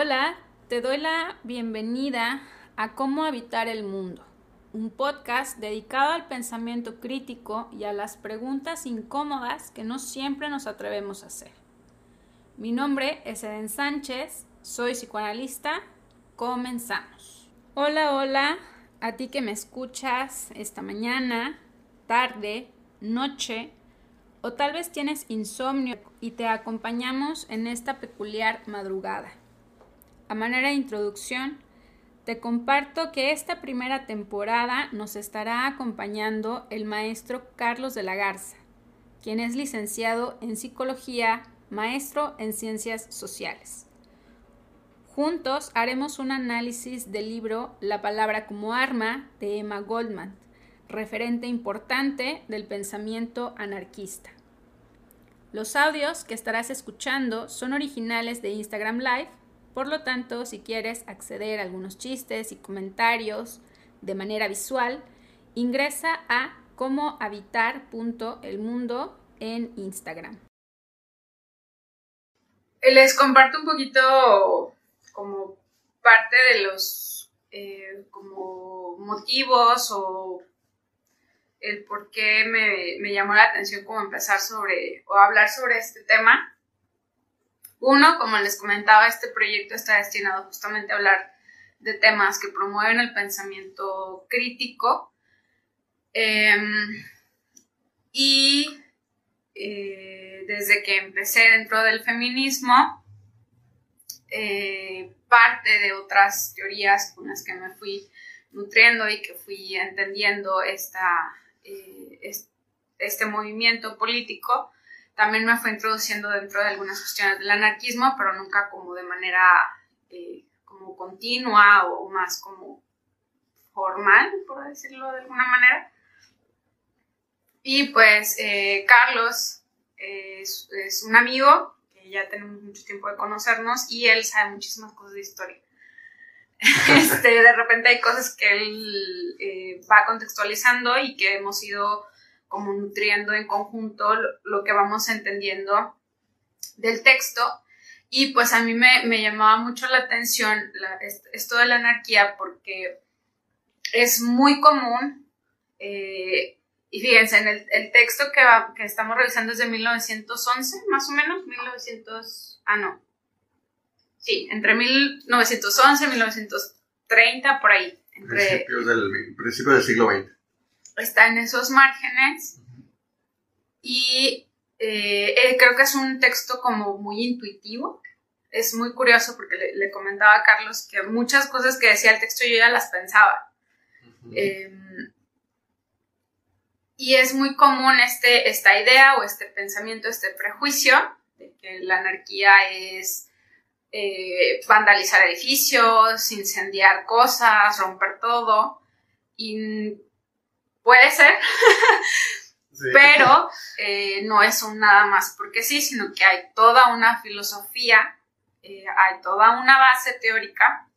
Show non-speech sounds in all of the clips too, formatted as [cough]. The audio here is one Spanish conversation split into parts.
Hola, te doy la bienvenida a Cómo Habitar el Mundo, un podcast dedicado al pensamiento crítico y a las preguntas incómodas que no siempre nos atrevemos a hacer. Mi nombre es Eden Sánchez, soy psicoanalista, comenzamos. Hola, hola, a ti que me escuchas esta mañana, tarde, noche, o tal vez tienes insomnio y te acompañamos en esta peculiar madrugada. A manera de introducción, te comparto que esta primera temporada nos estará acompañando el maestro Carlos de la Garza, quien es licenciado en psicología, maestro en ciencias sociales. Juntos haremos un análisis del libro La palabra como arma de Emma Goldman, referente importante del pensamiento anarquista. Los audios que estarás escuchando son originales de Instagram Live por lo tanto, si quieres acceder a algunos chistes y comentarios de manera visual, ingresa a comohabitar.elmundo en Instagram. Les comparto un poquito como parte de los eh, como motivos o el por qué me, me, llamó la atención como empezar sobre o hablar sobre este tema. Uno, como les comentaba, este proyecto está destinado justamente a hablar de temas que promueven el pensamiento crítico. Em, y eh, desde que empecé dentro del feminismo, eh, parte de otras teorías con las que me fui nutriendo y que fui entendiendo esta, eh, este movimiento político, también me fue introduciendo dentro de algunas cuestiones del anarquismo, pero nunca como de manera eh, como continua o más como formal, por decirlo de alguna manera. Y pues eh, Carlos es, es, un amigo que ya tenemos mucho tiempo de conocernos y él sabe muchísimas cosas de historia. [laughs] este, de repente hay cosas que él eh, va contextualizando y que hemos ido como nutriendo en conjunto lo, que vamos entendiendo del texto. Y pues a mí me, llamaba mucho la atención esto de la anarquía porque es muy común, eh, y fíjense, en el, texto que, estamos revisando es de 1911, más o menos, 1900, ah no, sí, entre 1911 y 1930, por ahí. Principios del, principio del siglo XX está en esos márgenes y eh, eh, creo que es un texto como muy intuitivo. Es muy curioso porque le, comentaba a Carlos que muchas cosas que decía el texto yo ya las pensaba. Em, y es muy común este, esta idea o este pensamiento, este prejuicio de que la anarquía es eh, vandalizar edificios, incendiar cosas, romper todo. Y Puede ser, pero eh, no es un nada más porque sí, sino que hay toda una filosofía, eh, hay toda una base teórica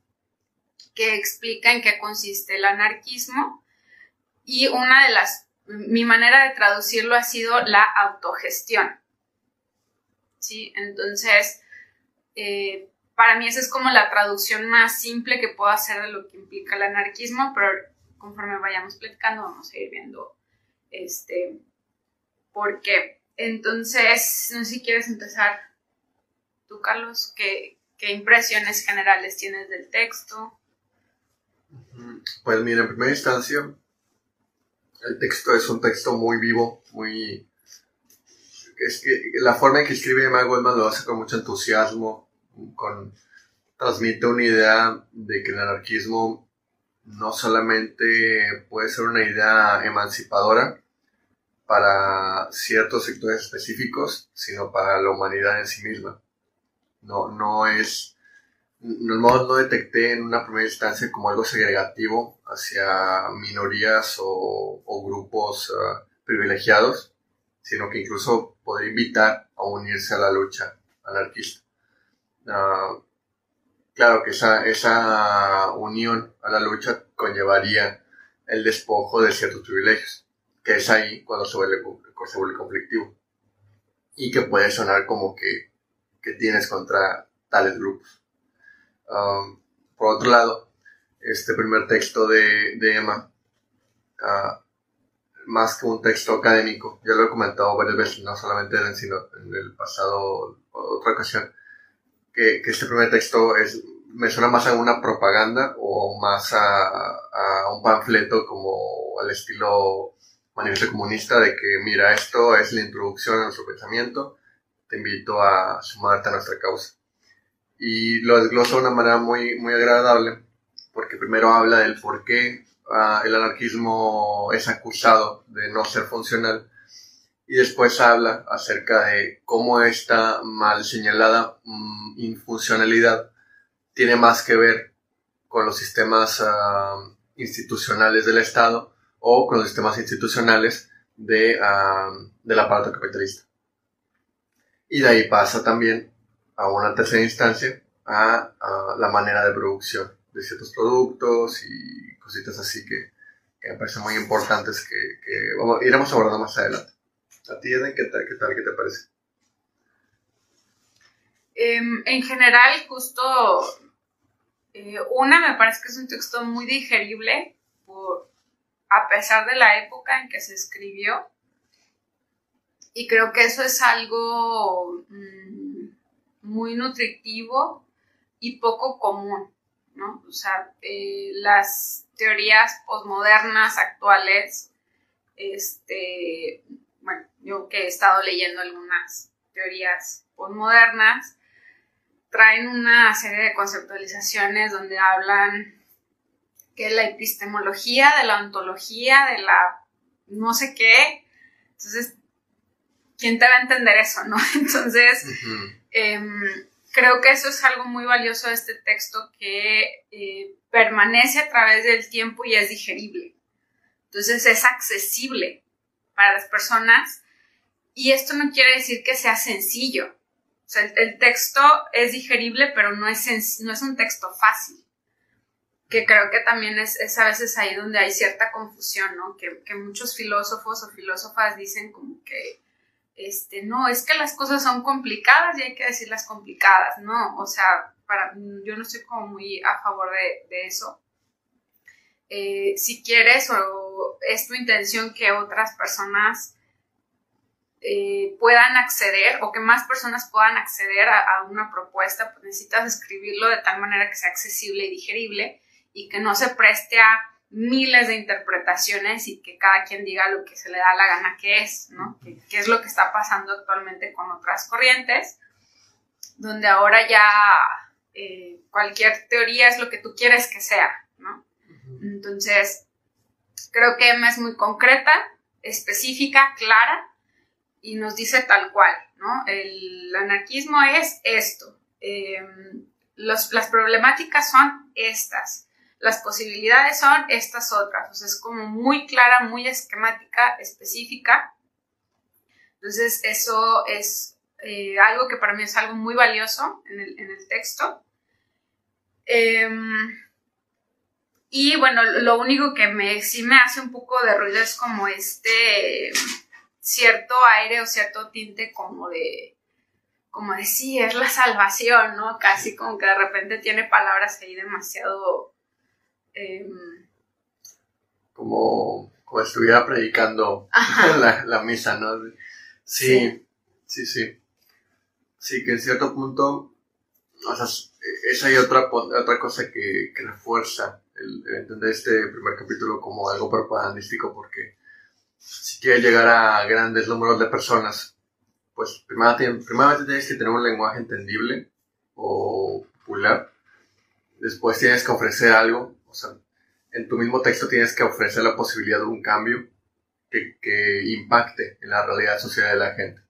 que explica en qué consiste el anarquismo y una de las, mi manera de traducirlo ha sido la autogestión. ¿Sí? Entonces, eh, para mí esa es como la traducción más simple que puedo hacer de lo que implica el anarquismo, pero conforme vayamos platicando vamos a ir viendo este por qué. Entonces, no sé si quieres empezar tú, Carlos, ¿qué, qué impresiones generales tienes del texto? Pues mira, en primera instancia, el texto es un texto muy vivo, muy... Es que la forma en que escribe Emma Goldman lo hace con mucho entusiasmo, con... transmite una idea de que el anarquismo no solamente puede ser una idea emancipadora para ciertos sectores específicos, sino para la humanidad en sí misma. No, no es, no, no detecté en una primera instancia como algo segregativo hacia minorías o, grupos ah, privilegiados, sino que incluso podría invitar a unirse a la lucha anarquista. Ah, Claro que esa, esa unión a la lucha conllevaría el despojo de ciertos privilegios, que es ahí cuando se vuelve, se vuelve conflictivo. Y que puede sonar como que, que tienes contra tales grupos. Um, por otro lado, este primer texto de, de Emma, uh, más que un texto académico, ya lo he comentado varias veces, no solamente en, en el pasado, otra ocasión, que, que, este primer texto es, me suena más a una propaganda o más a, a un panfleto como al estilo manifiesto comunista de que, mira, esto es la introducción a nuestro pensamiento, te invito a sumarte a nuestra causa. Y lo desglosa de una manera muy, muy agradable, porque primero habla del por qué uh, el anarquismo es acusado de no ser funcional, y después habla acerca de cómo esta mal señalada um, infuncionalidad tiene más que ver con los sistemas uh, institucionales del Estado o con los sistemas institucionales de, uh, del aparato capitalista. Y de ahí pasa también a una tercera instancia a, la manera de producción de ciertos productos y cositas así que, me parecen muy importantes que, que iremos abordando más adelante. ¿A ti, qué tal, qué, tal, qué te parece? Em, en general, justo eh, una me parece que es un texto muy digerible a pesar de la época en que se escribió. Y creo que eso es algo mm, muy nutritivo y poco común, ¿no? O sea, eh, las teorías posmodernas actuales, este, yo que he estado leyendo algunas teorías posmodernas, traen una serie de conceptualizaciones donde hablan que la epistemología, de la ontología, de la no sé qué. Entonces, ¿quién te va a entender eso, no? [laughs] Entonces, em, creo que eso es algo muy valioso de este texto que eh, permanece a través del tiempo y es digerible. Entonces, es accesible para las personas y esto no quiere decir que sea sencillo. O sea, el, texto es digerible, pero no es, no es un texto fácil que creo que también es, a veces ahí donde hay cierta confusión, ¿no? Que, que, muchos filósofos o filósofas dicen como que, este, no, es que las cosas son complicadas y hay que decirlas complicadas, ¿no? O sea, para, yo no estoy como muy a favor de, de eso. Eh, si quieres o es tu intención que otras personas eh, puedan acceder o que más personas puedan acceder a, a, una propuesta, pues necesitas escribirlo de tal manera que sea accesible y digerible y que no se preste a miles de interpretaciones y que cada quien diga lo que se le da la gana que es, ¿no? Que, es lo que está pasando actualmente con otras corrientes, donde ahora ya eh, cualquier teoría es lo que tú quieres que sea, ¿no? Entonces, creo que Emma es muy concreta, específica, clara y nos dice tal cual, ¿no? El anarquismo es esto, em, las problemáticas son estas las posibilidades son estas otras, o sea, es como muy clara, muy esquemática, específica. Entonces, eso es eh, algo que para mí es algo muy valioso en el, texto. Em, y bueno, lo único que me, sí me hace un poco de ruido es como este cierto aire o cierto tinte como de, como de sí, es la salvación, ¿no? Casi como que de repente tiene palabras ahí demasiado Em, como, como estuviera predicando [laughs] la, la, misa, ¿no? Sí, sí, sí, sí. que en cierto punto, o sea, esa hay otra, otra cosa que, que refuerza el, entender este primer capítulo como algo propagandístico, porque si quieres llegar a grandes números de personas, pues primero, tienes que tener un lenguaje entendible o popular, después tienes que ofrecer algo o sea, en tu mismo texto tienes que ofrecer la posibilidad de un cambio que, que impacte en la realidad social de la gente.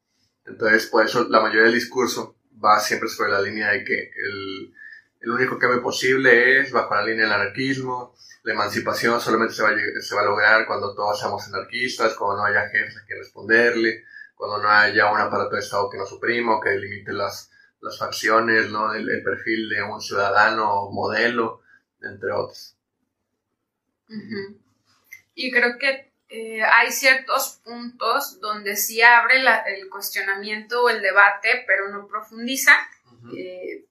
Entonces, por eso la mayoría del discurso va siempre sobre la línea de que el, el único cambio posible es bajo la línea del anarquismo, la emancipación solamente se va, a, se va a lograr cuando todos seamos anarquistas, cuando no haya jefes a quien responderle, cuando no haya un aparato de Estado que nos oprima o que limite las, las facciones, ¿no? el, el perfil de un ciudadano modelo entre otros. Y creo que eh, hay ciertos puntos donde sí abre el cuestionamiento o el debate, pero no profundiza. Eh,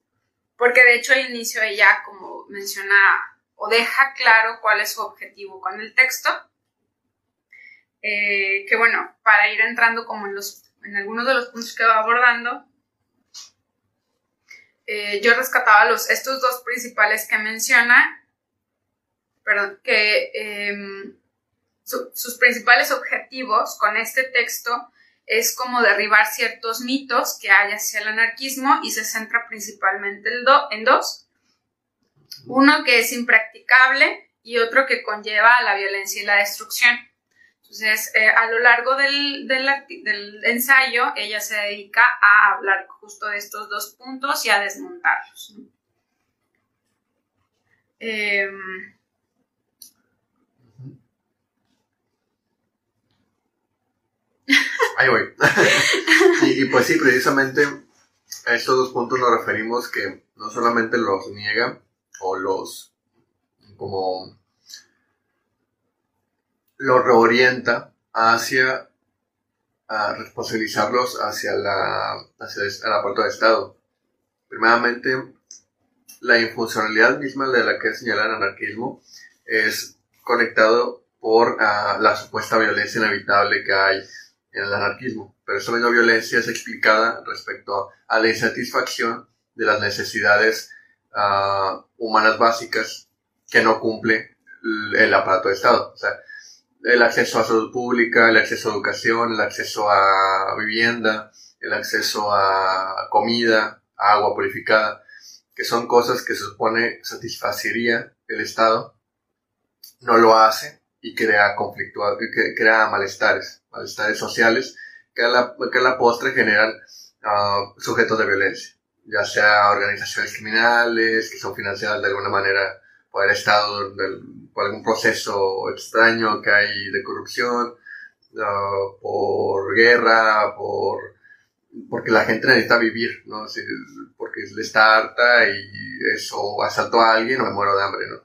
porque de hecho al inicio ella como menciona o deja claro cuál es su objetivo con el texto, eh, que bueno, para ir entrando como en, los, en algunos de los puntos que va abordando, eh, yo rescataba los, estos dos principales que menciona, perdón, que em, sus principales objetivos con este texto es como derribar ciertos mitos que hay hacia el anarquismo y se centra principalmente en dos. Uno que es impracticable y otro que conlleva la violencia y la destrucción. Entonces, eh, a lo largo del, ensayo, ella se dedica a hablar justo de estos dos puntos y a desmontarlos. Em, Ahí voy. [laughs] y, pues sí, precisamente a estos dos puntos nos referimos que no solamente los niega o los como los reorienta hacia responsabilizarlos hacia la hacia la puerta de Estado. Primeramente, la infuncionalidad misma de la que señala el anarquismo es conectado por ah, la supuesta violencia inevitable que hay en el anarquismo, pero esta misma violencia es explicada respecto a la insatisfacción de las necesidades uh, humanas básicas que no cumple el aparato de Estado. O sea, el acceso a salud pública, el acceso a educación, el acceso a vivienda, el acceso a comida, a agua purificada, que son cosas que se supone satisfacería el Estado, no lo hace y crea conflicto, crea malestares, malestares sociales que a la, que a la postre generan uh, sujetos de violencia, ya sea organizaciones criminales que son financiadas de alguna manera por el Estado, por algún proceso extraño que hay de corrupción, uh, por guerra, por porque la gente necesita vivir, ¿no? porque le está harta y eso asaltó a alguien o me muero de hambre, ¿no?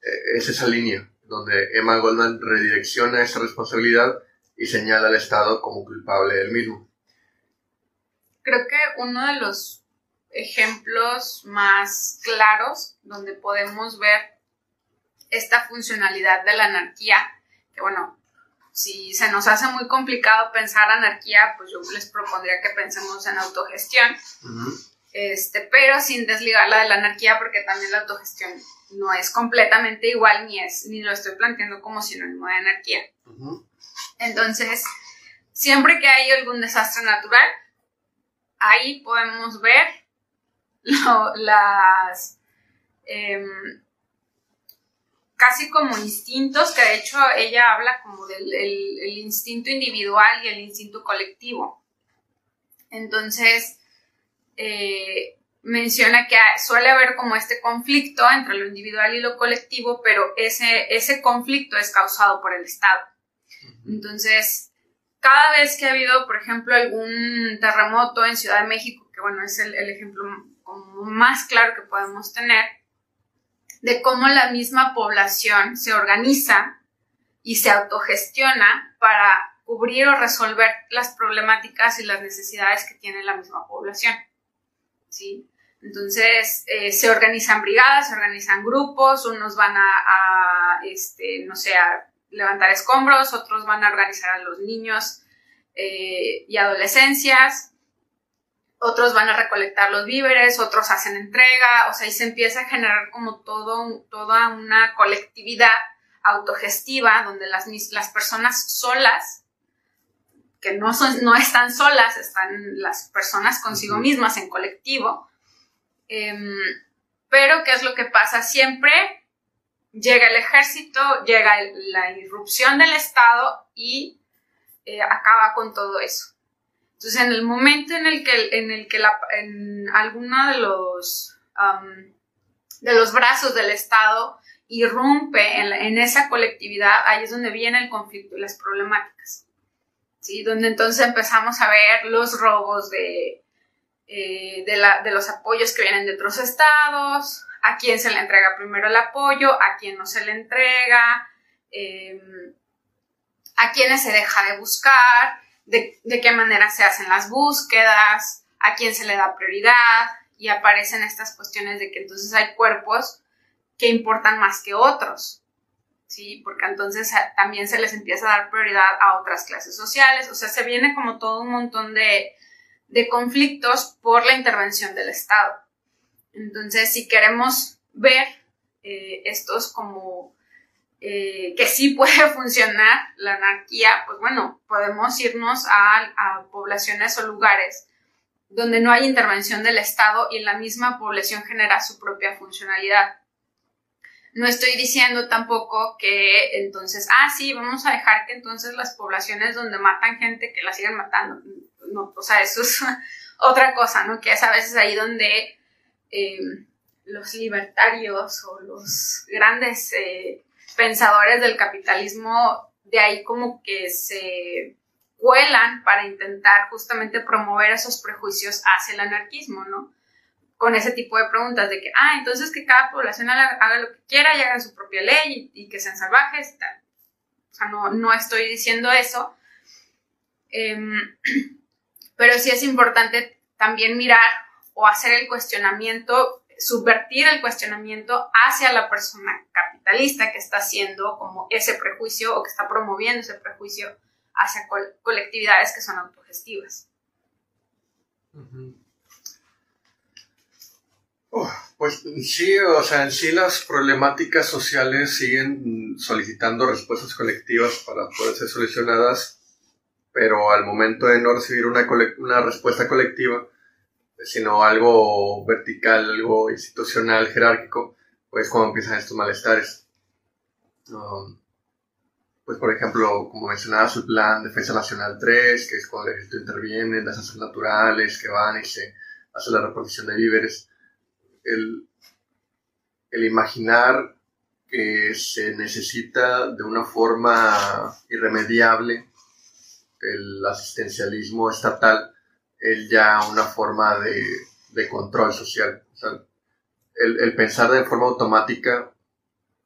E, es esa línea donde Emma Goldman redirecciona esa responsabilidad y señala al Estado como culpable del mismo. Creo que uno de los ejemplos más claros donde podemos ver esta funcionalidad de la anarquía, que bueno, si se nos hace muy complicado pensar anarquía, pues yo les propondría que pensemos en autogestión, este, pero sin desligarla de la anarquía, porque también la autogestión no es completamente igual ni es ni lo estoy planteando como sinónimo de anarquía. Entonces, siempre que hay algún desastre natural, ahí podemos ver [laughs] las em, casi como instintos, que de hecho ella habla como del el instinto individual y el instinto colectivo. Entonces, eh, menciona que suele haber como este conflicto entre lo individual y lo colectivo, pero ese, ese conflicto es causado por el Estado. Entonces, cada vez que ha habido, por ejemplo, algún terremoto en Ciudad de México, que bueno, es el, ejemplo más claro que podemos tener, de cómo la misma población se organiza y se autogestiona para cubrir o resolver las problemáticas y las necesidades que tiene la misma población. ¿sí? Entonces, eh, se organizan brigadas, se organizan grupos, unos van a, este, no sé, a levantar escombros, otros van a organizar a los niños eh, y adolescencias, otros van a recolectar los víveres, otros hacen entrega, o sea, y se empieza a generar como todo, toda una colectividad autogestiva donde las, las personas solas, que no, son, no están solas, están las personas consigo mismas en colectivo, Em, pero, ¿qué es lo que pasa? Siempre llega el ejército, llega la irrupción del Estado y eh, acaba con todo eso. Entonces, en el momento en el que, en el que la, alguno de los, de los brazos del Estado irrumpe en, en, esa colectividad, ahí es donde viene el conflicto y las problemáticas. ¿sí? Donde entonces empezamos a ver los robos de, eh, de, los apoyos que vienen de otros estados, a quién se le entrega primero el apoyo, a quién no se le entrega, em, a quiénes se deja de buscar, de, qué manera se hacen las búsquedas, a quién se le da prioridad y aparecen estas cuestiones de que entonces hay cuerpos que importan más que otros, ¿sí? Porque entonces también se les empieza a dar prioridad a otras clases sociales, o sea, se viene como todo un montón de, de conflictos por la intervención del Estado. Entonces, si queremos ver eh, estos como eh, que sí puede [laughs] funcionar la anarquía, pues bueno, podemos irnos a, poblaciones o lugares donde no hay intervención del Estado y la misma población genera su propia funcionalidad. No estoy diciendo tampoco que entonces, ah, sí, vamos a dejar que entonces las poblaciones donde matan gente que la sigan matando. No, o sea, eso es [laughs] otra cosa, ¿no? Que es a veces ahí donde eh, los libertarios o los grandes eh, pensadores del capitalismo de ahí como que se cuelan para intentar justamente promover esos prejuicios hacia el anarquismo, ¿no? Con ese tipo de preguntas de que, ah, entonces que cada población haga, lo que quiera y haga su propia ley y, que sean salvajes y tal. O sea, no, no estoy diciendo eso. Em, [clears throat] pero sí es importante también mirar o hacer el cuestionamiento subvertir el cuestionamiento hacia la persona capitalista que está haciendo como ese prejuicio o que está promoviendo ese prejuicio hacia colectividades que son autogestivas. pues sí, o sea, en sí las problemáticas sociales siguen solicitando respuestas colectivas para poder ser solucionadas, pero al momento de no recibir una, una respuesta colectiva, sino algo vertical, algo institucional, jerárquico, pues cuando empiezan estos malestares. Um, pues por ejemplo, como mencionabas, el plan Defensa Nacional 3, que es cuando el ejército interviene en desastres naturales, que van y se hace la reproducción de víveres. El imaginar que se necesita de una forma irremediable el asistencialismo estatal es ya una forma de, de control social. El, el, pensar de forma automática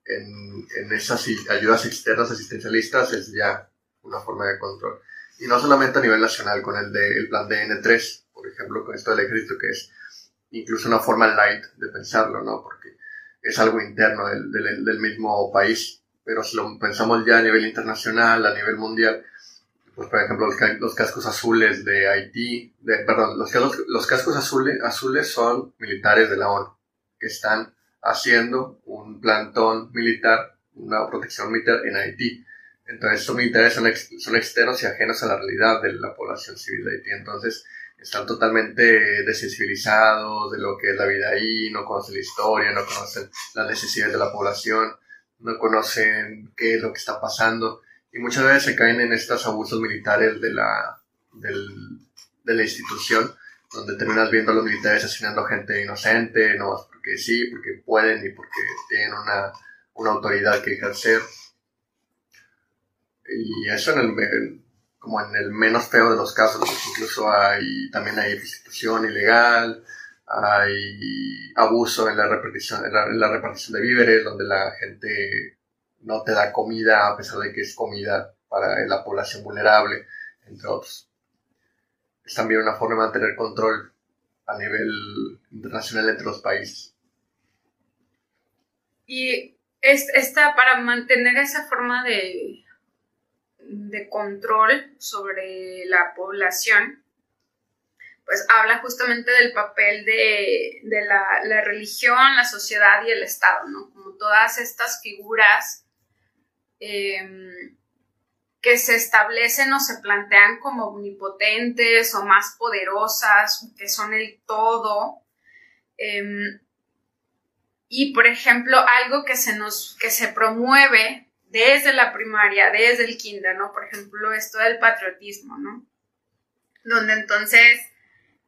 en, en, esas ayudas externas asistencialistas es ya una forma de control. Y no solamente a nivel nacional, con el, de, el plan de N3, por ejemplo, con esto del ejército, que es incluso una forma light de pensarlo, ¿no? Porque es algo interno del, del, del mismo país. Pero si lo pensamos ya a nivel internacional, a nivel mundial, pues, por ejemplo, los, cascos azules de Haití, de, perdón, los, los cascos azules, azules son militares de la ONU, que están haciendo un plantón militar, una protección militar en Haití. Entonces, estos militares son, son externos y ajenos a la realidad de la población civil de Haití. Entonces, están totalmente desensibilizados de lo que es la vida ahí, no conocen la historia, no conocen las necesidades de la población, no conocen qué es lo que está pasando y muchas veces se caen en estos abusos militares de la, de la institución, donde terminas viendo a los militares asesinando gente inocente, no porque sí, porque pueden y porque tienen una, una autoridad que ejercer. Y eso en el, como en el menos feo de los casos, incluso hay, también hay prostitución ilegal, hay abuso en la repartición, en la repartición de víveres, donde la gente no te da comida a pesar de que es comida para la población vulnerable, entre otros. Es también una forma de mantener control a nivel internacional entre los países. Y esta, para mantener esa forma de, de control sobre la población, pues habla justamente del papel de, la, la, religión, la sociedad y el Estado, ¿no? Como todas estas figuras Em, que se establecen o se plantean como omnipotentes o más poderosas, que son el todo. Em, y, por ejemplo, algo que se nos, que se promueve desde la primaria, desde el kinder, ¿no? Por ejemplo, esto del patriotismo, ¿no? Donde entonces,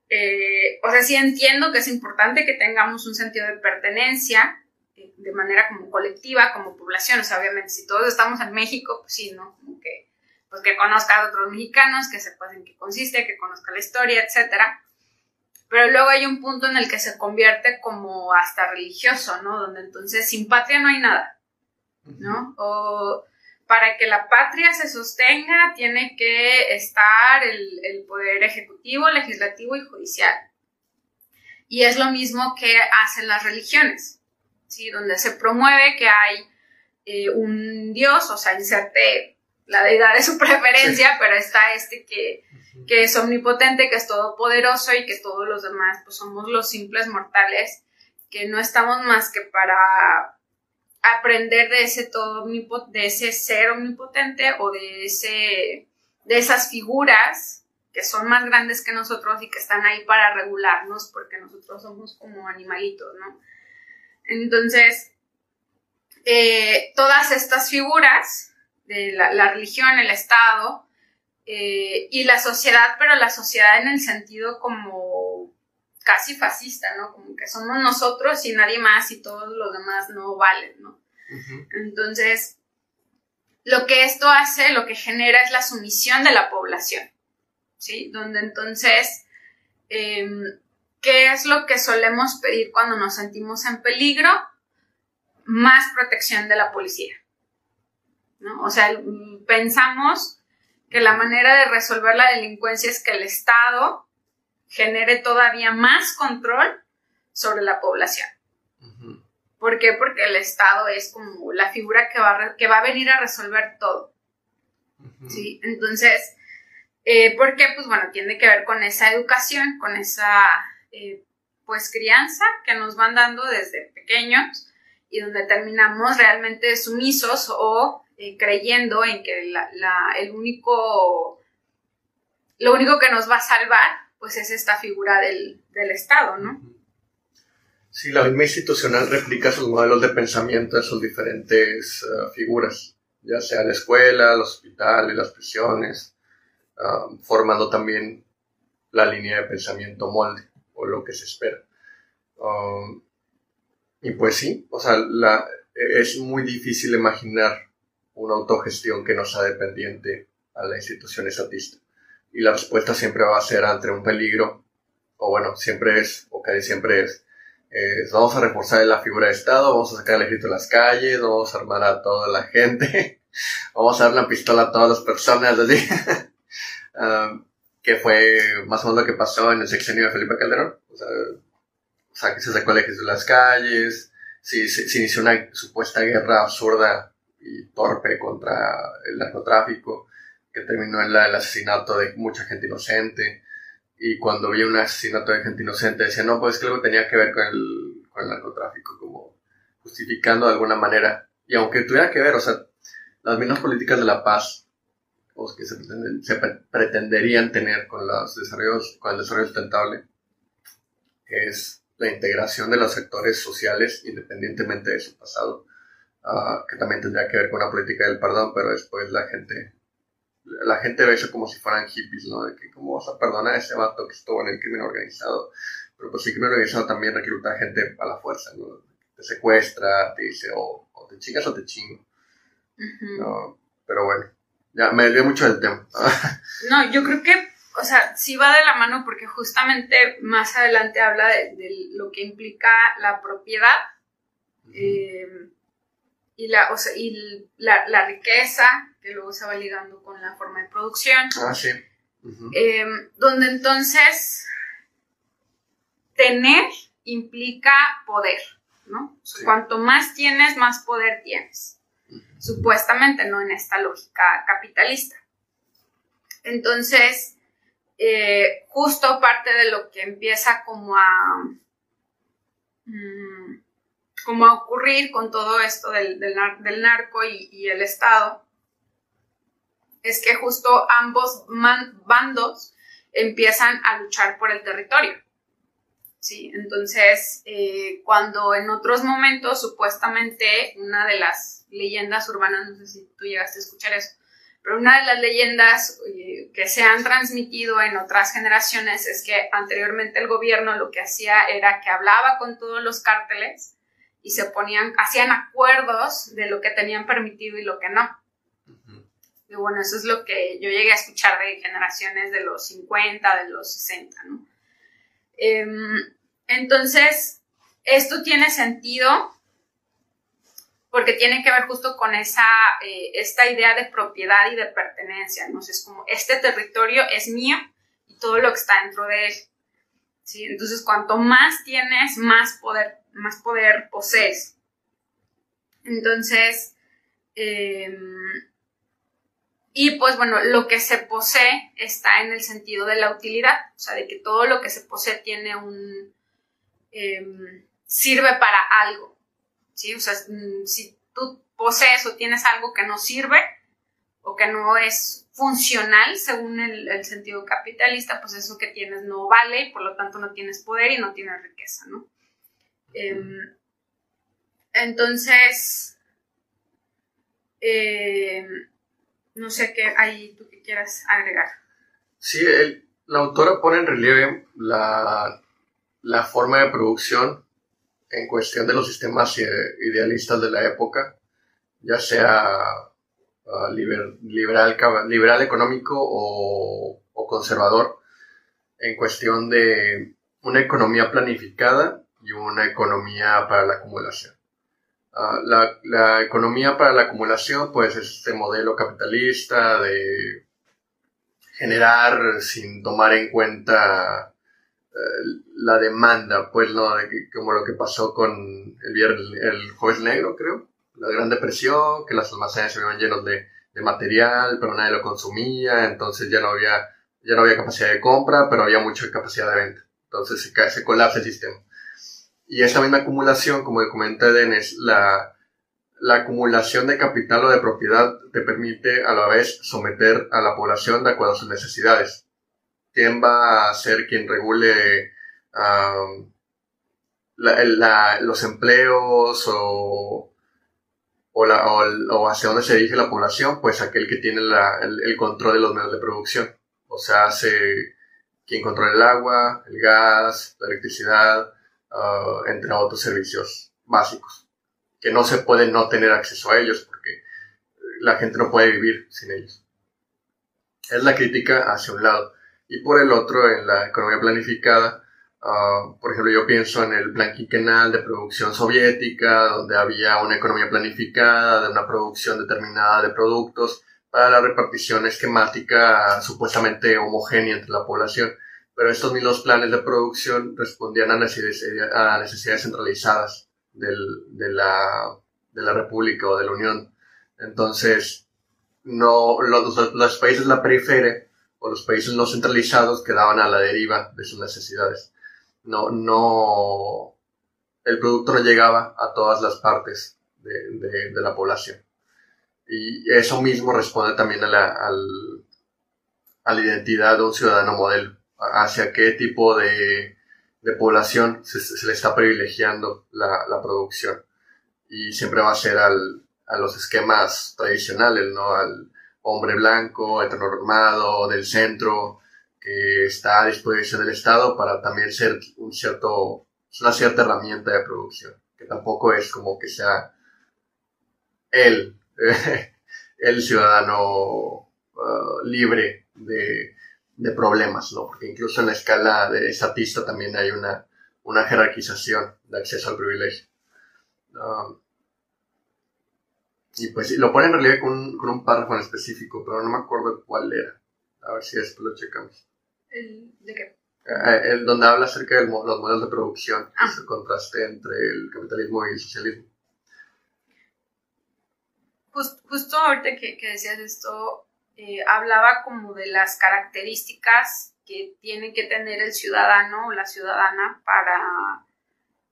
eh, o sea, sí entiendo que es importante que tengamos un sentido de pertenencia, de manera como colectiva, como población, o sea, obviamente si todos estamos en México, pues sí, ¿no? Como que, pues que conozca a otros mexicanos, que sepa en qué consiste, que conozca la historia, etcétera. Pero luego hay un punto en el que se convierte como hasta religioso, ¿no? Donde entonces sin patria no hay nada, ¿no? O para que la patria se sostenga tiene que estar el, el poder ejecutivo, legislativo y judicial. Y es lo mismo que hacen las religiones, ¿sí? donde se promueve que hay eh, un Dios, o sea, inserte la deidad de su [laughs] preferencia, pero está este que, que, es omnipotente, que es todopoderoso y que todos los demás pues somos los simples mortales, que no estamos más que para aprender de ese todo de ese ser omnipotente o de ese de esas figuras que son más grandes que nosotros y que están ahí para regularnos porque nosotros somos como animalitos, ¿no? Entonces, eh, todas estas figuras de la, religión, el Estado eh, y la sociedad, pero la sociedad en el sentido como casi fascista, ¿no? Como que somos nosotros y nadie más y todos los demás no valen, ¿no? Entonces, lo que esto hace, lo que genera es la sumisión de la población, ¿sí? Donde entonces, em, ¿qué es lo que solemos pedir cuando nos sentimos en peligro? Más protección de la policía, ¿no? O sea, pensamos que la manera de resolver la delincuencia es que el Estado genere todavía más control sobre la población. ¿Por qué? Porque el Estado es como la figura que va a, que va a venir a resolver todo. ¿Sí? Entonces, eh, ¿por qué? Pues bueno, tiene que ver con esa educación, con esa, eh, pues, crianza que nos van dando desde pequeños y donde terminamos realmente sumisos o eh, creyendo en que el único, lo único que nos va a salvar, pues, es esta figura del, del Estado, ¿no? Sí, la misma institucional replica sus modelos de pensamiento en sus diferentes uh, figuras, ya sea la escuela, el hospital y las prisiones, uh, formando también la línea de pensamiento molde o lo que se espera. Um, y pues sí, o sea, la, es muy difícil imaginar una autogestión que no sea dependiente a la institución estatista. Y la respuesta siempre va a ser ante un peligro, o bueno, siempre es, o casi siempre es, vamos a reforzar la figura de Estado, vamos a sacar el ejército a las calles, vamos a armar a toda la gente, [laughs] vamos a dar una pistola a todas las personas, así. [laughs] Um, que fue más o menos lo que pasó en el sexenio de Felipe Calderón. O sea, que se sacó el ejército a las calles, se, se, inició una supuesta guerra absurda y torpe contra el narcotráfico, que terminó en el asesinato de mucha gente inocente y cuando vi un asesinato de gente inocente decía, no, pues es que algo tenía que ver con el, con el narcotráfico, como justificando de alguna manera. Y aunque tuviera que ver, o sea, las mismas políticas de la paz o que se, se pretenderían tener con, los desarrollos, con el desarrollo sustentable es la integración de los sectores sociales independientemente de su pasado, ah, que también tendría que ver con la política del perdón, pero después la gente la gente ve eso como si fueran hippies, ¿no? De que cómo vas a perdonar a ese vato que estuvo en el crimen organizado. Pero pues el crimen organizado también recluta gente a la fuerza, ¿no? Te secuestra, te dice, o, te chingas o te chingo. no, pero bueno, ya me desvié mucho del tema. no, yo creo que, o sea, sí va de la mano porque justamente más adelante habla de, lo que implica la propiedad. eh, y la, o sea, y la, la, riqueza, que luego se va ligando con la forma de producción. Ah, sí. Em, donde entonces tener implica poder, ¿no? Cuanto más tienes, más poder tienes. Supuestamente, ¿no? En esta lógica capitalista. Entonces, eh, justo parte de lo que empieza como a... Mm, como a ocurrir con todo esto del, del, narco y, el Estado, es que justo ambos bandos empiezan a luchar por el territorio. Sí, entonces, eh, cuando en otros momentos, supuestamente, una de las leyendas urbanas, no sé si tú llegaste a escuchar eso, pero una de las leyendas eh, que se han transmitido en otras generaciones es que anteriormente el gobierno lo que hacía era que hablaba con todos los cárteles y se ponían, hacían acuerdos de lo que tenían permitido y lo que no. Y bueno, eso es lo que yo llegué a escuchar de generaciones de los 50, de los 60, ¿no? Em, entonces, esto tiene sentido porque tiene que ver justo con esa, eh, esta idea de propiedad y de pertenencia, ¿no? Es como, este territorio es mío y todo lo que está dentro de él. ¿sí? Entonces, cuanto más tienes, más poder, más poder posees. Entonces, em, y pues bueno, lo que se posee está en el sentido de la utilidad, o sea, de que todo lo que se posee tiene un... Em, sirve para algo, ¿sí? O sea, mm, si tú posees o tienes algo que no sirve o que no es funcional según el, sentido capitalista, pues eso que tienes no vale y por lo tanto no tienes poder y no tienes riqueza, ¿no? Em, entonces, em, no sé qué hay tú que quieras agregar. Sí, la autora pone en relieve la, la forma de producción en cuestión de los sistemas idealistas de la época, ya sea liberal, liberal económico o, conservador en cuestión de una economía planificada y una economía para la acumulación. Ah, la, economía para la acumulación, pues es este modelo capitalista de generar sin tomar en cuenta eh, la demanda, pues no, como lo que pasó con el, el jueves negro, creo, la Gran Depresión, que las almacenes se iban llenos de, material, pero nadie lo consumía, entonces ya no había, ya no había capacidad de compra, pero había mucha capacidad de venta. Entonces se, se colapsa el sistema. Y esa misma acumulación, como comenta Eden, es la, la acumulación de capital o de propiedad te permite a la vez someter a la población de acuerdo a sus necesidades. ¿Quién va a ser quien regule los empleos o o, hacia dónde se dirige la población, pues aquel que tiene el, control de los medios de producción. O sea, hace quien controla el agua, el gas, la electricidad, uh, entre otros servicios básicos, que no se puede no tener acceso a ellos porque la gente no puede vivir sin ellos. Es la crítica hacia un lado. Y por el otro, en la economía planificada, Ah, por ejemplo, yo pienso en el plan quinquenal de producción soviética, donde había una economía planificada de una producción determinada de productos para la repartición esquemática supuestamente homogénea entre la población. Pero estos mismos planes de producción respondían a necesidades, a necesidades centralizadas del, de, la, de la República o de la Unión. Entonces, no, los, los países de la periferia o los países no centralizados quedaban a la deriva de sus necesidades no, no, el producto no llegaba a todas las partes de, la población. Y eso mismo responde también a la, a la identidad de un ciudadano modelo, hacia qué tipo de, población se, le está privilegiando la, producción. Y siempre va a ser al, a los esquemas tradicionales, ¿no? Al hombre blanco, heteronormado, del centro, que está a disposición del Estado para también ser un cierto, una cierta herramienta de producción, que tampoco es como que sea él, [laughs] el ciudadano uh, libre de, problemas, ¿no? Porque incluso en la escala de estatista también hay una, una jerarquización de acceso al privilegio. Um, y pues lo pone en realidad con un, con un párrafo en específico, pero no me acuerdo cuál era. A ver si después lo checamos. ¿De qué? Eh, el, donde habla acerca de los modelos de producción, ah. el contraste entre el capitalismo y el socialismo. justo ahorita que, que decías esto, eh, hablaba como de las características que tiene que tener el ciudadano o la ciudadana para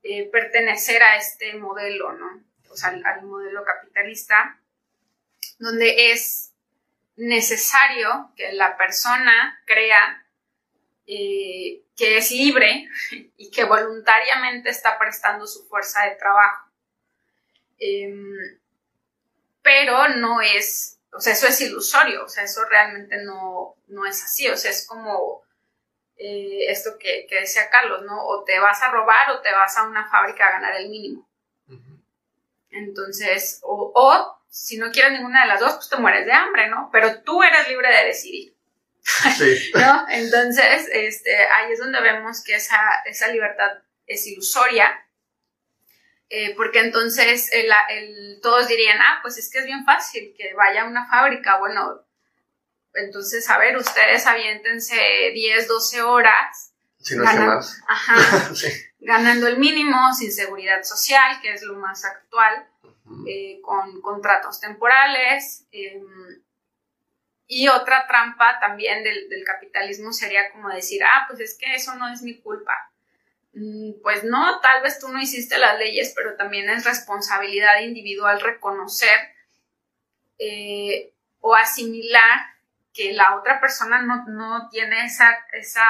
eh, pertenecer a este modelo, ¿no? O sea, al modelo capitalista, donde es necesario que la persona crea eh, que es libre [laughs] y que voluntariamente está prestando su fuerza de trabajo. Em, pero no es, o sea, eso es ilusorio, o sea, eso realmente no, no es así, o sea, es como eh, esto que, decía Carlos, ¿no? O te vas a robar o te vas a una fábrica a ganar el mínimo. Entonces, o, o si no quieres ninguna de las dos, pues te mueres de hambre, ¿no? Pero tú eres libre de decidir. [laughs] ¿No? Entonces, este, ahí es donde vemos que esa, esa libertad es ilusoria, eh, porque entonces el, todos dirían, ah, pues es que es bien fácil que vaya a una fábrica, bueno, entonces, a ver, ustedes aviéntense 10, 12 horas Si no que más. Ajá. [laughs] Ganando el mínimo, sin seguridad social, que es lo más actual, eh, con contratos temporales. Em, y otra trampa también del, del, capitalismo sería como decir, ah, pues es que eso no es mi culpa. Mm, pues no, tal vez tú no hiciste las leyes, pero también es responsabilidad individual reconocer eh, o asimilar que la otra persona no, tiene esa, esa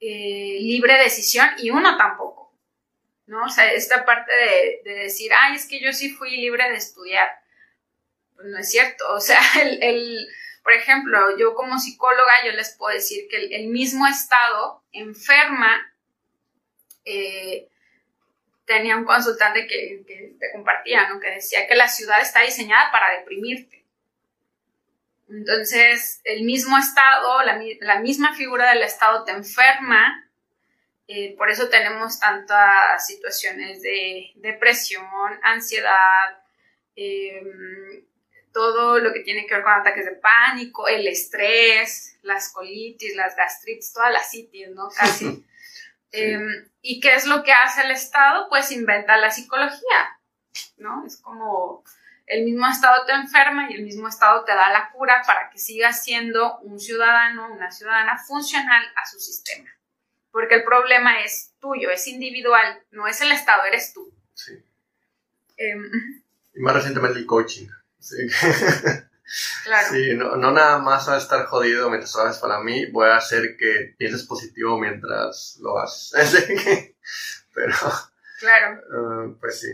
eh, libre decisión y uno tampoco. ¿no? O sea, esta parte de, decir, ay, es que yo sí fui libre de estudiar. Pues no es cierto. O sea, [laughs] el, por ejemplo, yo como psicóloga, yo les puedo decir que el, mismo Estado enferma. Eh, tenía un consultante que, que te compartía, ¿no? que decía que la ciudad está diseñada para deprimirte. Entonces, el mismo Estado, la, misma figura del Estado te enferma, eh, por eso tenemos tantas situaciones de depresión, ansiedad, em, todo lo que tiene que ver con ataques de pánico, el estrés, las colitis, las gastritis, todas las citis, ¿no? Casi. [laughs] Em, ¿Y qué es lo que hace el Estado? Pues inventa la psicología, ¿no? Es como el mismo Estado te enferma y el mismo Estado te da la cura para que sigas siendo un ciudadano, una ciudadana funcional a su sistema. Porque el problema es tuyo, es individual, no es el Estado, eres tú. Sí. Em, y más recientemente el coaching. Sí. [laughs] Claro. Sí, no, nada más a estar jodido mientras trabajas para mí, voy a hacer que pienses positivo mientras lo haces. [laughs] Pero. Claro. Eh, pues sí.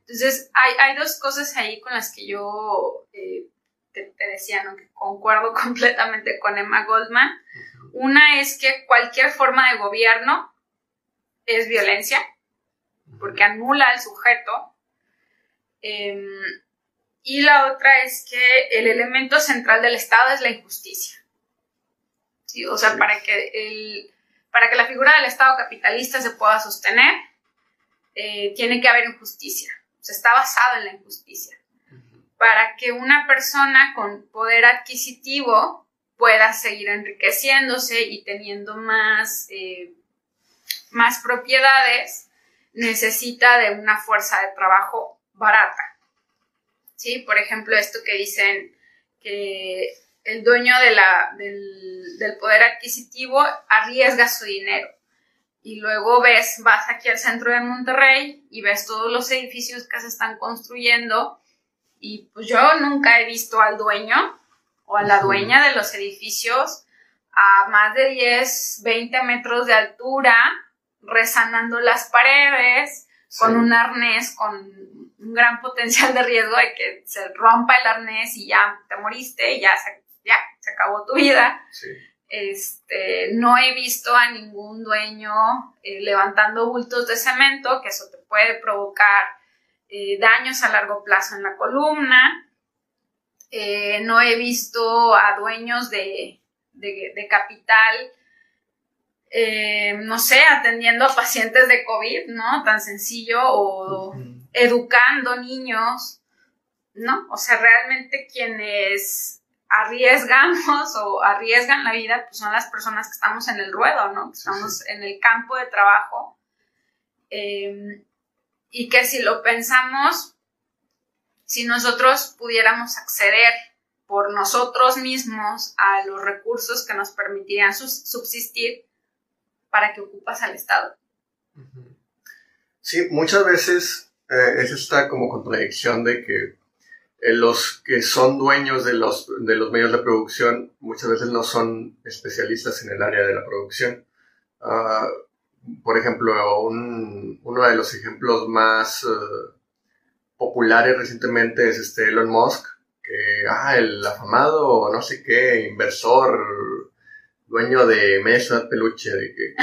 Entonces, hay, hay dos cosas ahí con las que yo eh, te, decía, ¿no? Que concuerdo [laughs] completamente con Emma Goldman. Una es que cualquier forma de gobierno es violencia, porque anula al sujeto. Em, y la otra es que el elemento central del Estado es la injusticia. ¿Sí? O sea, para que, el, para que la figura del Estado capitalista se pueda sostener, eh, tiene que haber injusticia está basado en la injusticia. Para que una persona con poder adquisitivo pueda seguir enriqueciéndose y teniendo más, eh, más propiedades, necesita de una fuerza de trabajo barata. ¿Sí? Por ejemplo, esto que dicen que el dueño de la, del, del poder adquisitivo arriesga su dinero y luego ves, vas aquí al centro de Monterrey y ves todos los edificios que se están construyendo y pues yo nunca he visto al dueño o a la dueña de los edificios a más de 10, 20 metros de altura, resanando las paredes, con un arnés con un gran potencial de riesgo de que se rompa el arnés y ya te moriste y ya se, ya, se acabó tu vida. Sí. Este, no he visto a ningún dueño eh, levantando bultos de cemento, que eso te puede provocar eh, daños a largo plazo en la columna. Eh, no he visto a dueños de, capital, no sé, atendiendo a pacientes de COVID, ¿no? Tan sencillo, o educando niños, ¿no? O sea, realmente quienes arriesgamos [laughs] o arriesgan la vida, pues son las personas que estamos en el ruedo, ¿no? Que estamos en el campo de trabajo. Em, y que si lo pensamos, si nosotros pudiéramos acceder por nosotros mismos a los recursos que nos permitirían subsistir, ¿para qué ocupas al Estado? Sí, muchas veces eh, es esta como contradicción de que eh, los que son dueños de los, de los medios de producción muchas veces no son especialistas en el área de la producción. Ah, por ejemplo, uno de los ejemplos más eh, populares recientemente es este Elon Musk, que, ah, el afamado, no sé qué, inversor, dueño de Mesa Peluche, de que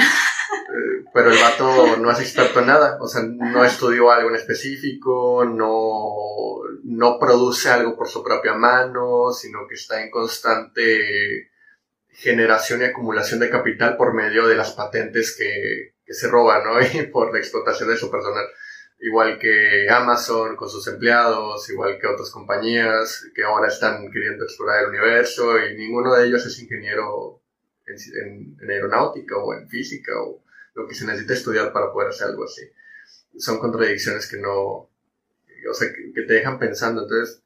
pero el vato no es experto en nada, o sea, no estudió algo en específico, no, no produce algo por su propia mano, sino que está en constante generación y acumulación de capital por medio de las patentes que, que se roban, ¿no? [laughs] Y por la explotación de su personal. Igual que Amazon con sus empleados, igual que otras compañías que ahora están queriendo explorar el universo y ninguno de ellos es ingeniero en, aeronáutica o en física o lo que se necesita estudiar para poder hacer algo así. Son contradicciones que no, o sea, que, te dejan pensando. Entonces,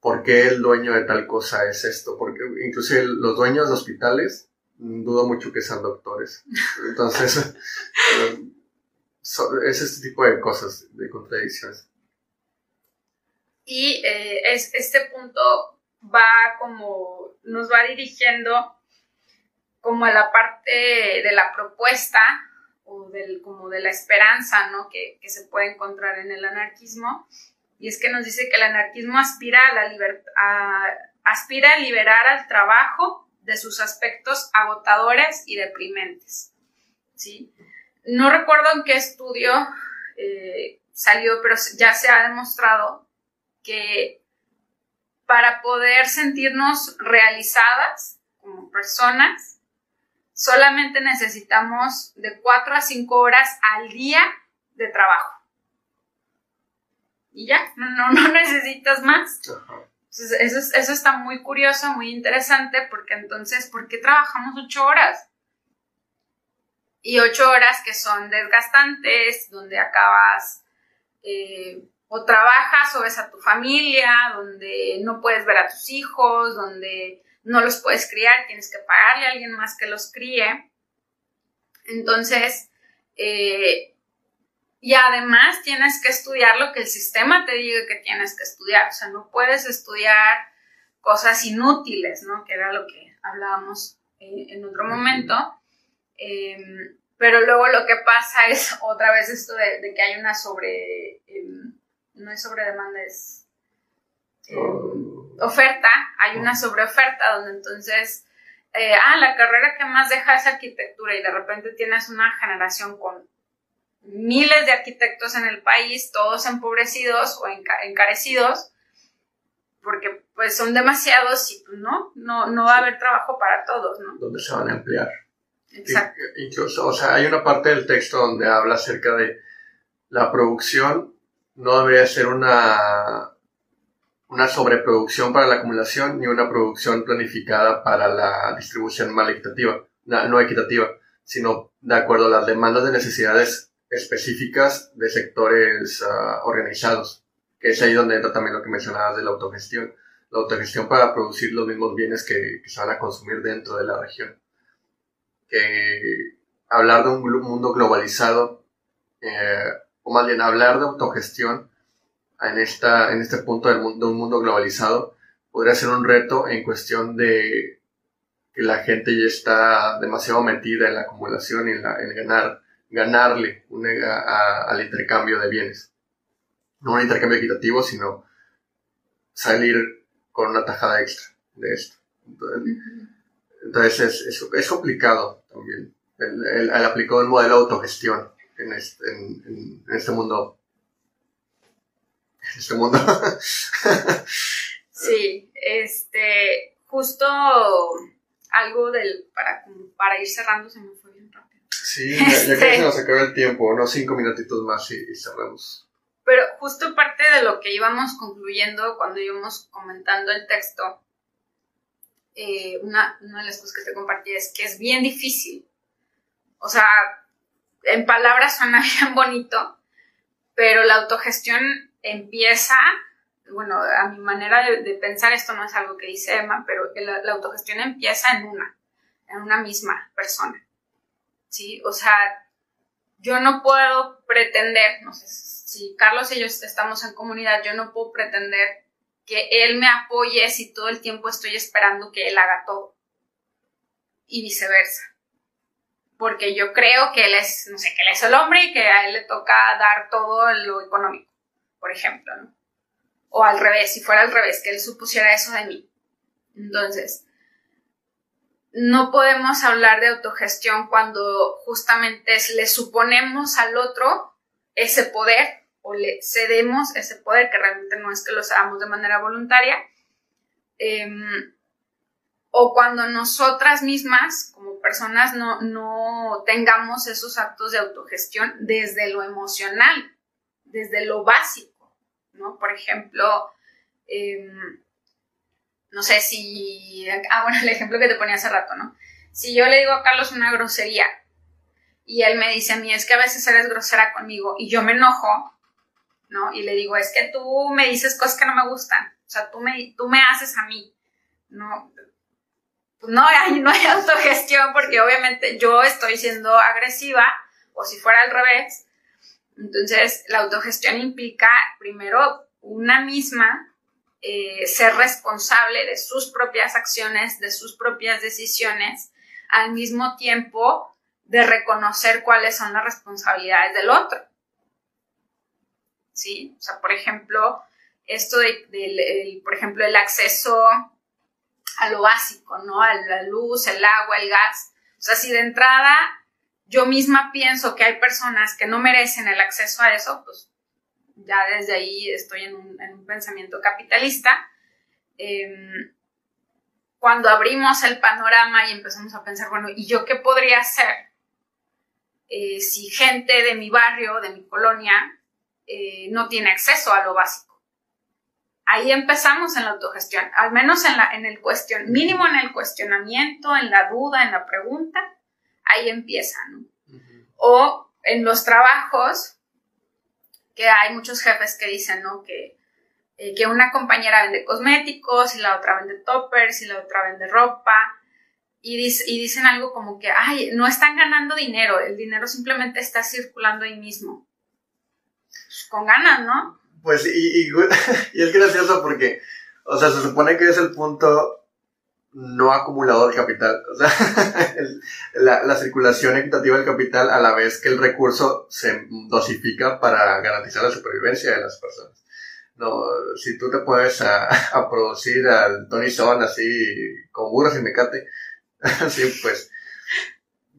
¿por qué el dueño de tal cosa es esto? Porque incluso los dueños de hospitales, mm, dudo mucho que sean doctores. Entonces, [laughs] es este tipo de cosas, de contradicciones. Y eh, es, este punto va como, nos va dirigiendo como a la parte de la propuesta o del, como de la esperanza ¿no? que, que se puede encontrar en el anarquismo. Y es que nos dice que el anarquismo aspira a, la a, aspira a liberar al trabajo de sus aspectos agotadores y deprimentes. ¿sí? No recuerdo en qué estudio eh, salió, pero ya se ha demostrado que para poder sentirnos realizadas como personas, solamente necesitamos de 4 a 5 horas al día de trabajo. Y ya, no, no [laughs] necesitas más. eso, eso está muy curioso, muy interesante, porque entonces, ¿por qué trabajamos 8 horas? Y 8 horas que son desgastantes, donde acabas eh, o trabajas o ves a tu familia, donde no puedes ver a tus hijos, donde no los puedes criar, tienes que pagarle a alguien más que los críe. Entonces, eh, y además tienes que estudiar lo que el sistema te diga que tienes que estudiar, o sea, no puedes estudiar cosas inútiles, ¿no? Que era lo que hablábamos eh, en otro momento. Em, pero luego lo que pasa es [laughs] otra vez esto de, que hay una sobre... Em, no es sobre demanda, es eh, oh. Oferta, hay una sobreoferta donde entonces, eh, ah, la carrera que más deja es arquitectura y de repente tienes una generación con miles de arquitectos en el país, todos empobrecidos o encarecidos, porque pues son demasiados y pues, no, no, no va a haber trabajo para todos, ¿no? Donde se van a emplear. Exacto. Incluso, o sea, hay una parte del texto donde habla acerca de la producción no debería ser una, una sobreproducción para la acumulación ni una producción planificada para la distribución mal equitativa, no equitativa, sino de acuerdo a las demandas de necesidades específicas de sectores ah, organizados, que es ahí donde entra también lo que mencionabas de la autogestión, la autogestión para producir los mismos bienes que, se van a consumir dentro de la región. Que hablar de un mundo globalizado eh, o más bien hablar de autogestión en, esta, en este punto del mundo, de un mundo globalizado podría ser un reto en cuestión de que la gente ya está demasiado metida en la acumulación y en, ganar, ganarle al intercambio de bienes. No un intercambio equitativo, sino salir con una tajada extra de esto. Entonces, es, es, complicado también el, el, el aplicar un modelo de autogestión en este, en, este mundo. Este mundo. sí, este, justo algo del, para, para ir cerrando se me fue bien rápido. Sí, ya, ya que se nos acaba el tiempo, unos cinco minutitos más y, cerramos. Pero justo parte de lo que íbamos concluyendo cuando íbamos comentando el texto, eh, una, una de las cosas que te compartí es que es bien difícil. O sea, en palabras suena [laughs] bien bonito, pero la autogestión empieza, bueno, a mi manera de, pensar, esto no es algo que dice Emma, pero la, autogestión empieza en una, en una misma persona. ¿Sí? O sea, yo no puedo pretender, no sé, si Carlos y yo estamos en comunidad, yo no puedo pretender que él me apoye si todo el tiempo estoy esperando que él haga todo. Y viceversa porque yo creo que él es, no sé, que él es el hombre y que a él le toca dar todo lo económico, por ejemplo, ¿no? O al revés, si fuera al revés, que él supusiera eso de mí. Entonces, no podemos hablar de autogestión cuando justamente le suponemos al otro ese poder o le cedemos ese poder, que realmente no es que lo hagamos de manera voluntaria. Em, o cuando nosotras mismas como personas no, tengamos esos actos de autogestión desde lo emocional, desde lo básico, ¿no? Por ejemplo, em, no sé si, [laughs] ah, bueno, el ejemplo que te ponía hace rato, ¿no? si yo le digo a Carlos una grosería y él me dice a mí, es que a veces eres grosera conmigo y yo me enojo, ¿no? Y le digo, es que tú me dices cosas que no me gustan, o sea, tú me, tú me haces a mí, ¿no? Pues no hay, no hay [laughs] autogestión porque obviamente yo estoy siendo agresiva o si fuera al revés. Entonces, la autogestión implica primero una misma eh, ser responsable de sus propias acciones, de sus propias decisiones, al mismo tiempo de reconocer cuáles son las responsabilidades del otro. ¿Sí? O sea, por ejemplo, esto de, por ejemplo, el acceso a lo básico, ¿no? A la luz, el agua, el gas. O sea, si de entrada yo misma pienso que hay personas que no merecen el acceso a eso, pues ya desde ahí estoy en un, pensamiento capitalista. Em, cuando abrimos el panorama y empezamos a pensar, bueno, ¿y yo qué podría hacer eh, si gente de mi barrio, de mi colonia, eh, no tiene acceso a lo básico? Ahí empezamos en la autogestión, al menos en, la, en el cuestión, mínimo en el cuestionamiento, en la duda, en la pregunta, ahí empieza, ¿no? O en los trabajos, que hay muchos jefes que dicen, ¿no? Que, eh, que una compañera vende cosméticos y la otra vende toppers y la otra vende ropa. Y, y dicen algo como que, ay, no están ganando dinero, el dinero simplemente está circulando ahí mismo. Pues, con ganas, ¿no? Pues, y, y, [laughs] y es gracioso porque, o sea, se supone que es el punto no acumulador de capital. [laughs] La, la, circulación equitativa del capital a la vez que el recurso se dosifica para garantizar la supervivencia de las personas. No, si tú te puedes a, a producir al Tony Son así con burros y mecate, [laughs] así pues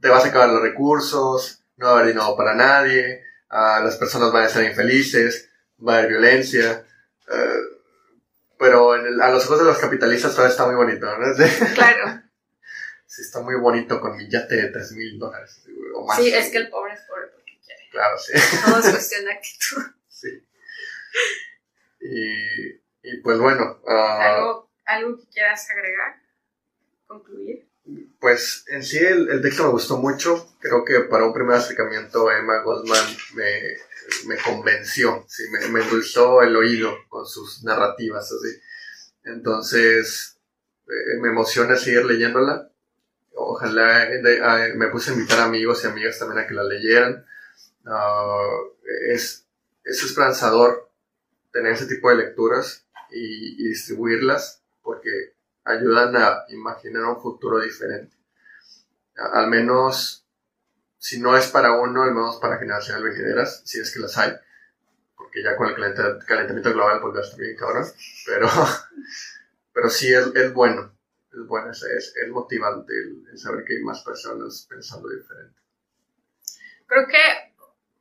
te vas a acabar los recursos, no va a haber dinero para nadie, las personas van a ser infelices, va a haber violencia. Uh, pero a los ojos de los capitalistas todavía está muy bonito, ¿no? [laughs] Claro. sí, está muy bonito con mi yate de 3 mil dólares o más. Sí, es que el pobre es pobre porque quiere. Claro, sí. Todo es [laughs] cuestión de actitud. Sí. Y, y pues bueno. Uh, ¿Algo, ¿Algo que quieras agregar? ¿Concluir? Pues en sí el, el, texto me gustó mucho. Creo que para un primer acercamiento Emma Goldman me, me convenció, ¿sí? me, me endulzó el oído con sus narrativas. Entonces eh, me emociona seguir leyéndola. Ojalá me puse a invitar amigos y amigas también a que la leyeran. Uh, es, es esperanzador tener ese tipo de lecturas y distribuirlas porque ayudan a imaginar un futuro diferente. Al menos, si no es para uno, al menos para generaciones venideras, si es que las hay, porque ya con el calentamiento global pues ya está bien cabrón, pero, [laughs] pero sí es, es bueno, es bueno, es, es, motivante el, saber que hay más personas pensando diferente. Creo que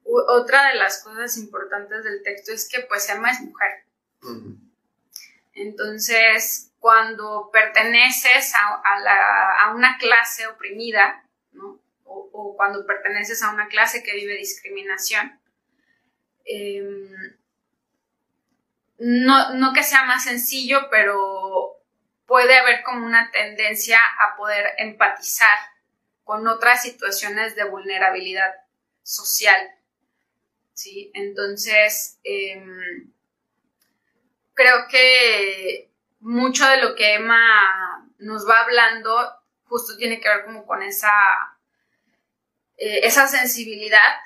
otra de las cosas importantes del texto es que pues Emma es mujer. Entonces, cuando perteneces a, una clase oprimida, o, cuando perteneces a una clase que vive discriminación, em, no, no que sea más sencillo, pero puede haber como una tendencia a poder empatizar con otras situaciones de vulnerabilidad social. ¿sí? Entonces, em, creo que mucho de lo que Emma nos va hablando justo tiene que ver como con esa, eh, esa sensibilidad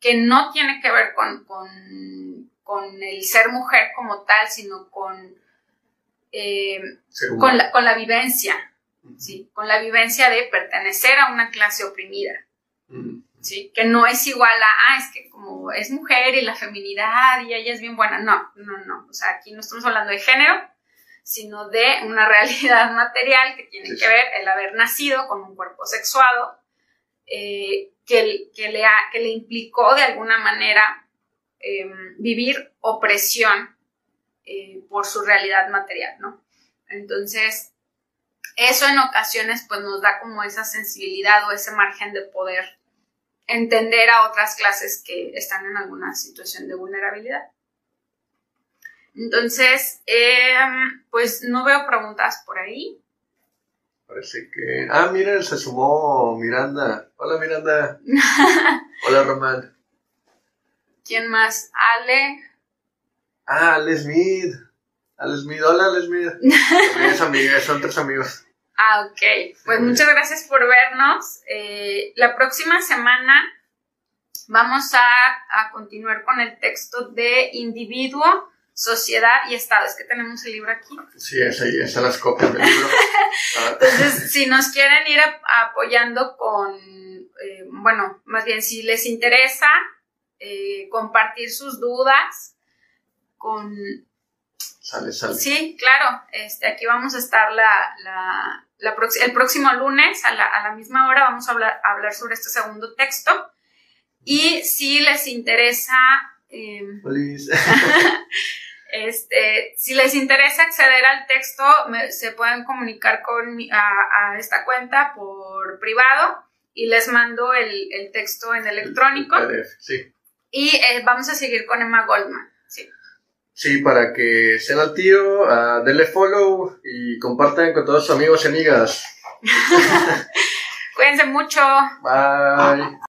que no tiene que ver con, con, el ser mujer como tal, sino con, eh, con, la, con, la, vivencia, ¿sí? con la vivencia de pertenecer a una clase oprimida. ¿sí? Que no es igual a, ah, es que como es mujer y la feminidad y ella es bien buena. No, no, no. O sea, aquí no estamos hablando de género, sino de una [laughs] realidad material que tiene que ver el haber nacido con un cuerpo sexuado, eh, que, le que le implicó de alguna manera em, vivir opresión eh, por su realidad material, ¿no? Entonces, eso en ocasiones pues nos da como esa sensibilidad o ese margen de poder entender a otras clases que están en alguna situación de vulnerabilidad. Entonces, em, pues no veo preguntas por ahí. Parece que. Ah, miren, se sumó Miranda. Hola, Miranda. [laughs] Hola, Román. ¿Quién más? Ale. Ah, Ale Smith. Ale Smith. Hola, Ale Smith. es amiga, son tres amigos. Ah, ok. Pues muchas gracias por vernos. Eh, la próxima semana vamos a, a continuar con el texto de individuo sociedad y Estado. Es que tenemos el libro aquí. Sí, es ahí, están las copias del libro. [laughs] Ah. Entonces, si nos quieren ir apoyando con, eh, bueno, más bien si les interesa eh, compartir sus dudas con... Sale, sale. Sí, claro. Este, aquí vamos a estar la, la, la el próximo lunes a la, a la, misma hora. Vamos a hablar, a hablar sobre este segundo texto. Y si les interesa... Eh, [laughs] Este, si les interesa acceder al texto, se pueden comunicar con a, esta cuenta por privado y les mando el, el texto en electrónico. sí. Y eh, vamos a seguir con Emma Goldman. Sí. Sí, para que sean al tiro, uh, denle follow y compartan con todos sus amigos y amigas. [laughs] Cuídense mucho. Bye.